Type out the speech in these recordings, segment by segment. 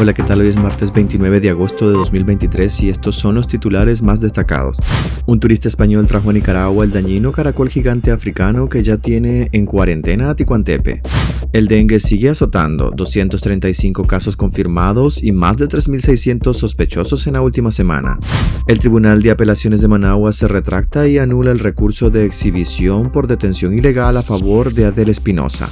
Hola, ¿qué tal? Hoy es martes 29 de agosto de 2023 y estos son los titulares más destacados. Un turista español trajo a Nicaragua el dañino caracol gigante africano que ya tiene en cuarentena a Ticuantepe. El dengue sigue azotando, 235 casos confirmados y más de 3.600 sospechosos en la última semana. El Tribunal de Apelaciones de Managua se retracta y anula el recurso de exhibición por detención ilegal a favor de Adel Espinosa.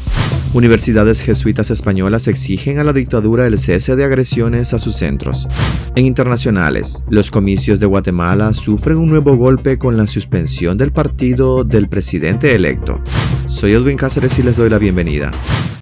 Universidades jesuitas españolas exigen a la dictadura el cese de agresiones a sus centros. En internacionales, los comicios de Guatemala sufren un nuevo golpe con la suspensión del partido del presidente electo. Soy Edwin Cáceres y les doy la bienvenida.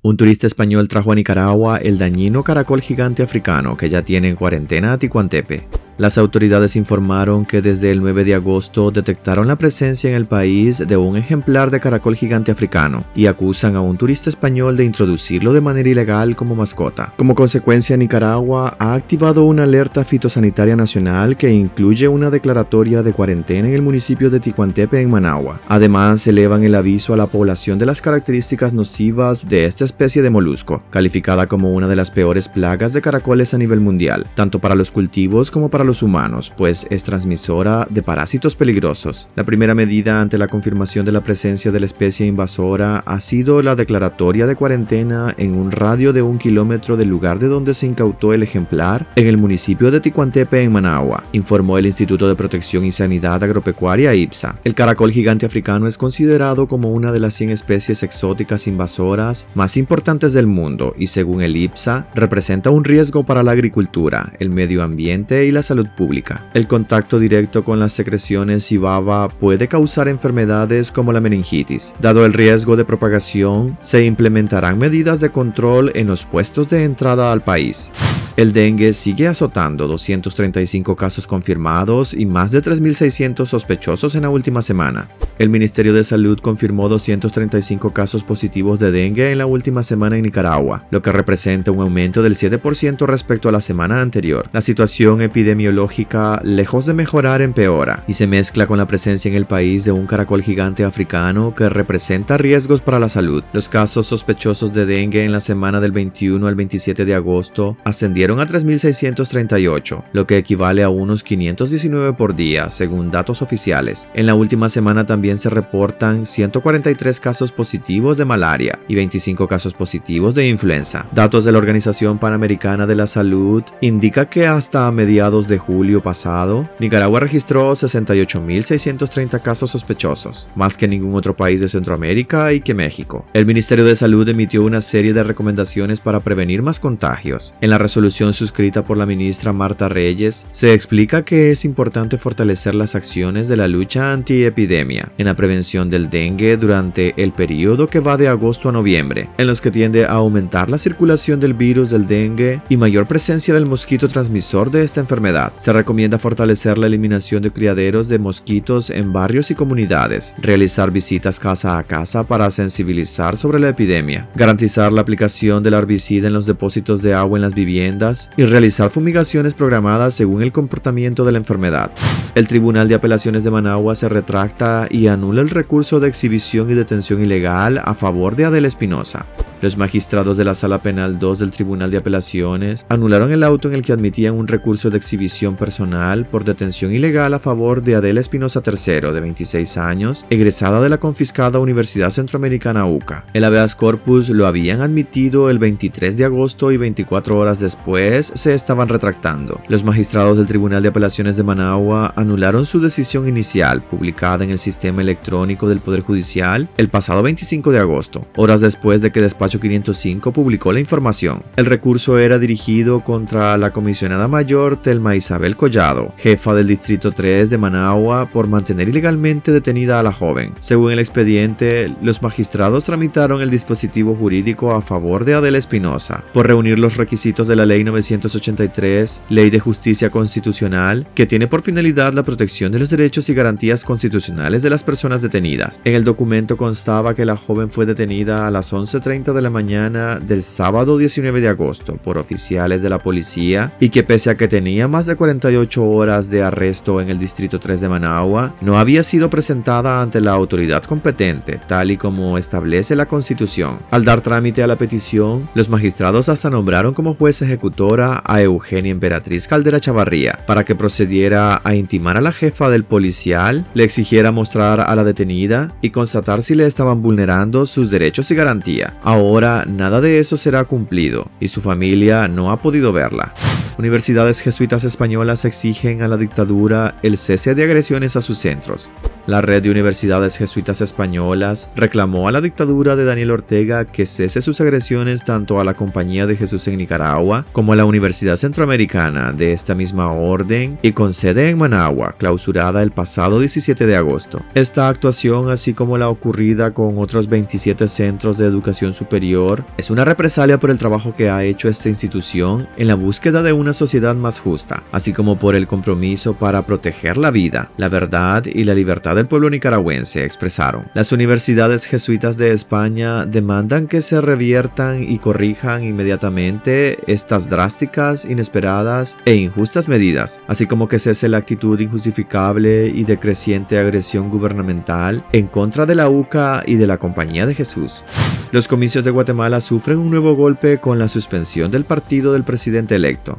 Un turista español trajo a Nicaragua el dañino caracol gigante africano que ya tiene en cuarentena a Ticuantepe. Las autoridades informaron que desde el 9 de agosto detectaron la presencia en el país de un ejemplar de caracol gigante africano y acusan a un turista español de introducirlo de manera ilegal como mascota. Como consecuencia, Nicaragua ha activado una alerta fitosanitaria nacional que incluye una declaratoria de cuarentena en el municipio de Ticuantepe en Managua. Además, elevan el aviso a la población de las características nocivas de esta especie de molusco, calificada como una de las peores plagas de caracoles a nivel mundial, tanto para los cultivos como para los humanos, pues es transmisora de parásitos peligrosos. La primera medida ante la confirmación de la presencia de la especie invasora ha sido la declaratoria de cuarentena en un radio de un kilómetro del lugar de donde se incautó el ejemplar en el municipio de Ticuantepe, en Managua, informó el Instituto de Protección y Sanidad Agropecuaria IPSA. El caracol gigante africano es considerado como una de las 100 especies exóticas invasoras más importantes del mundo y según el IPSA representa un riesgo para la agricultura, el medio ambiente y la salud pública. El contacto directo con las secreciones y baba puede causar enfermedades como la meningitis. Dado el riesgo de propagación, se implementarán medidas de control en los puestos de entrada al país. El dengue sigue azotando 235 casos confirmados y más de 3.600 sospechosos en la última semana. El Ministerio de Salud confirmó 235 casos positivos de dengue en la última semana en Nicaragua, lo que representa un aumento del 7% respecto a la semana anterior. La situación epidemiológica, lejos de mejorar, empeora y se mezcla con la presencia en el país de un caracol gigante africano que representa riesgos para la salud. Los casos sospechosos de dengue en la semana del 21 al 27 de agosto ascendieron a 3.638, lo que equivale a unos 519 por día, según datos oficiales. En la última semana también se reportan 143 casos positivos de malaria y 25 casos positivos de influenza. Datos de la Organización Panamericana de la Salud indica que hasta mediados de julio pasado, Nicaragua registró 68.630 casos sospechosos, más que ningún otro país de Centroamérica y que México. El Ministerio de Salud emitió una serie de recomendaciones para prevenir más contagios. En la resolución suscrita por la ministra Marta Reyes, se explica que es importante fortalecer las acciones de la lucha antiepidemia en la prevención del dengue durante el periodo que va de agosto a noviembre, en los que tiende a aumentar la circulación del virus del dengue y mayor presencia del mosquito transmisor de esta enfermedad. Se recomienda fortalecer la eliminación de criaderos de mosquitos en barrios y comunidades, realizar visitas casa a casa para sensibilizar sobre la epidemia, garantizar la aplicación del herbicida en los depósitos de agua en las viviendas, y realizar fumigaciones programadas según el comportamiento de la enfermedad. El Tribunal de Apelaciones de Managua se retracta y anula el recurso de exhibición y detención ilegal a favor de Adela Espinosa. Los magistrados de la Sala Penal 2 del Tribunal de Apelaciones anularon el auto en el que admitían un recurso de exhibición personal por detención ilegal a favor de Adela Espinosa III, de 26 años, egresada de la confiscada Universidad Centroamericana UCA. El habeas corpus lo habían admitido el 23 de agosto y 24 horas después se estaban retractando. Los magistrados del Tribunal de Apelaciones de Managua anularon su decisión inicial, publicada en el sistema electrónico del Poder Judicial el pasado 25 de agosto, horas después de que despacho 505 publicó la información. El recurso era dirigido contra la comisionada mayor Telma Isabel Collado, jefa del Distrito 3 de Managua, por mantener ilegalmente detenida a la joven. Según el expediente, los magistrados tramitaron el dispositivo jurídico a favor de Adela Espinosa por reunir los requisitos de la Ley 983, Ley de Justicia Constitucional, que tiene por finalidad la protección de los derechos y garantías constitucionales de las personas detenidas. En el documento constaba que la joven fue detenida a las 11.30 de la mañana del sábado 19 de agosto por oficiales de la policía y que pese a que tenía más de 48 horas de arresto en el Distrito 3 de Managua, no había sido presentada ante la autoridad competente, tal y como establece la Constitución. Al dar trámite a la petición, los magistrados hasta nombraron como juez ejecutora a Eugenia Emperatriz Caldera Chavarría para que procediera a intimar a la jefa del policial, le exigiera mostrar a la detenida y constatar si le estaban vulnerando sus derechos y garantía. Ahora nada de eso será cumplido y su familia no ha podido verla. Universidades jesuitas españolas exigen a la dictadura el cese de agresiones a sus centros. La red de universidades jesuitas españolas reclamó a la dictadura de Daniel Ortega que cese sus agresiones tanto a la Compañía de Jesús en Nicaragua como a la Universidad Centroamericana de esta misma orden y con sede en Managua, clausurada el pasado 17 de agosto. Esta actuación, así como la ocurrida con otros 27 centros de educación superior, es una represalia por el trabajo que ha hecho esta institución en la búsqueda de una sociedad más justa, así como por el compromiso para proteger la vida, la verdad y la libertad del pueblo nicaragüense, expresaron. Las universidades jesuitas de España demandan que se reviertan y corrijan inmediatamente estas drásticas, inesperadas e injustas medidas, así como que cese la actitud injustificable y decreciente agresión gubernamental en contra de la UCA y de la Compañía de Jesús. Los comicios de Guatemala sufren un nuevo golpe con la suspensión del partido del presidente electo.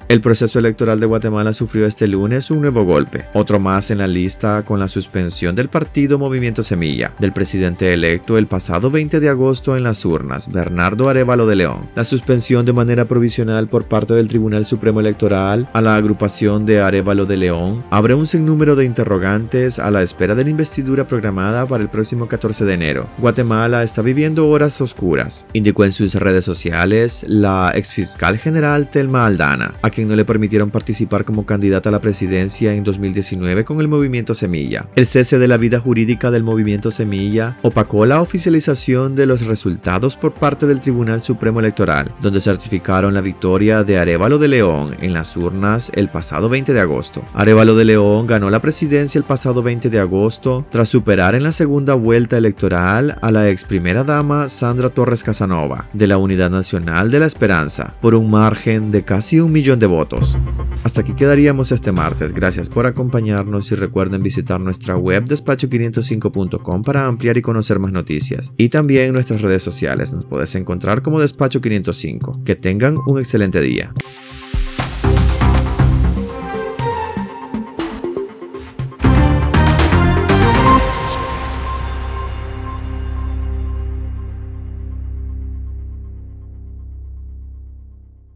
El proceso electoral de Guatemala sufrió este lunes un nuevo golpe, otro más en la lista con la suspensión del partido Movimiento Semilla, del presidente electo el pasado 20 de agosto en las urnas, Bernardo Arevalo de León. La suspensión de manera provisional por parte del Tribunal Supremo Electoral a la agrupación de Arevalo de León abre un sinnúmero de interrogantes a la espera de la investidura programada para el próximo 14 de enero. Guatemala está viviendo horas oscuras, indicó en sus redes sociales la exfiscal general Telma Aldana, a no le permitieron participar como candidata a la presidencia en 2019 con el movimiento Semilla. El cese de la vida jurídica del movimiento Semilla opacó la oficialización de los resultados por parte del Tribunal Supremo Electoral, donde certificaron la victoria de Arevalo de León en las urnas el pasado 20 de agosto. Arevalo de León ganó la presidencia el pasado 20 de agosto tras superar en la segunda vuelta electoral a la ex primera dama Sandra Torres Casanova de la Unidad Nacional de la Esperanza por un margen de casi un millón de votos. Hasta aquí quedaríamos este martes. Gracias por acompañarnos y recuerden visitar nuestra web despacho505.com para ampliar y conocer más noticias. Y también nuestras redes sociales nos puedes encontrar como Despacho 505. Que tengan un excelente día.